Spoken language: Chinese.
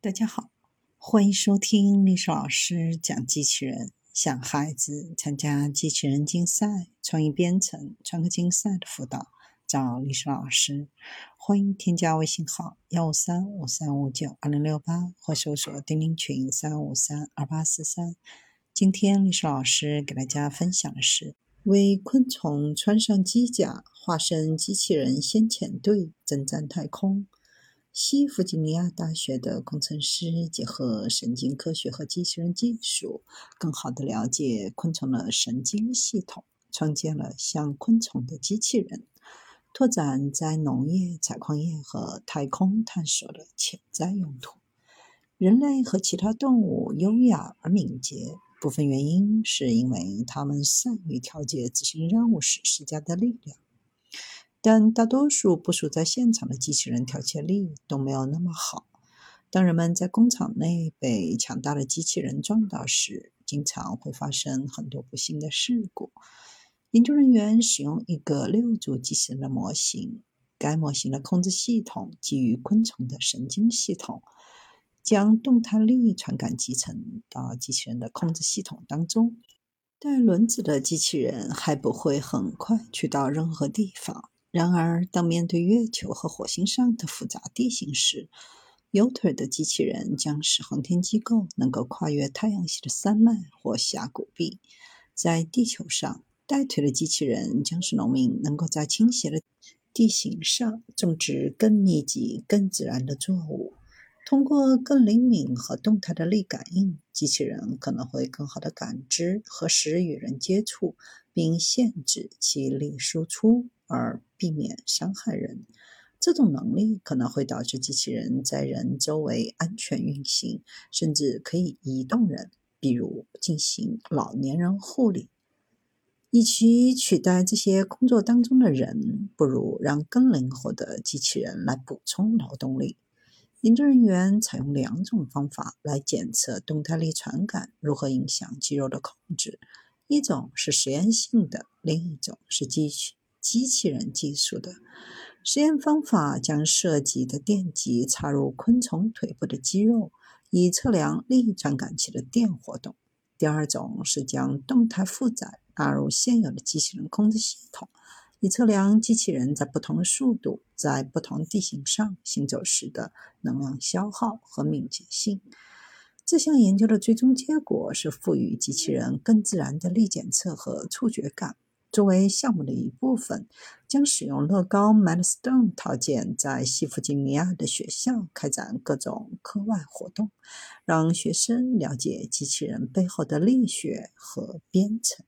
大家好，欢迎收听历史老师讲机器人。想孩子参加机器人竞赛、创意编程、创客竞赛的辅导，找历史老师。欢迎添加微信号幺五三五三五九二零六八，或搜索钉钉群三五三二八四三。今天历史老师给大家分享的是：为昆虫穿上机甲，化身机器人先遣队征战太空。西弗吉尼亚大学的工程师结合神经科学和机器人技术，更好地了解昆虫的神经系统，创建了像昆虫的机器人，拓展在农业、采矿业和太空探索的潜在用途。人类和其他动物优雅而敏捷，部分原因是因为它们善于调节执行任务时施加的力量。但大多数部署在现场的机器人调节力都没有那么好。当人们在工厂内被强大的机器人撞到时，经常会发生很多不幸的事故。研究人员使用一个六组机器人的模型，该模型的控制系统基于昆虫的神经系统，将动态力传感集成到机器人的控制系统当中。带轮子的机器人还不会很快去到任何地方。然而，当面对月球和火星上的复杂地形时，有腿的机器人将使航天机构能够跨越太阳系的山脉或峡谷壁；在地球上，带腿的机器人将使农民能够在倾斜的地形上种植更密集、更自然的作物。通过更灵敏和动态的力感应，机器人可能会更好地感知何时与人接触，并限制其力输出。而避免伤害人，这种能力可能会导致机器人在人周围安全运行，甚至可以移动人，比如进行老年人护理。与其取代这些工作当中的人，不如让更灵活的机器人来补充劳动力。研究人员采用两种方法来检测动态力传感如何影响肌肉的控制：一种是实验性的，另一种是机器。机器人技术的实验方法将涉及的电极插入昆虫腿部的肌肉，以测量力传感器的电活动。第二种是将动态负载纳入现有的机器人控制系统，以测量机器人在不同速度、在不同地形上行走时的能量消耗和敏捷性。这项研究的最终结果是赋予机器人更自然的力检测和触觉感。作为项目的一部分，将使用乐高 Minestone 套件，在西弗吉尼亚的学校开展各种课外活动，让学生了解机器人背后的力学和编程。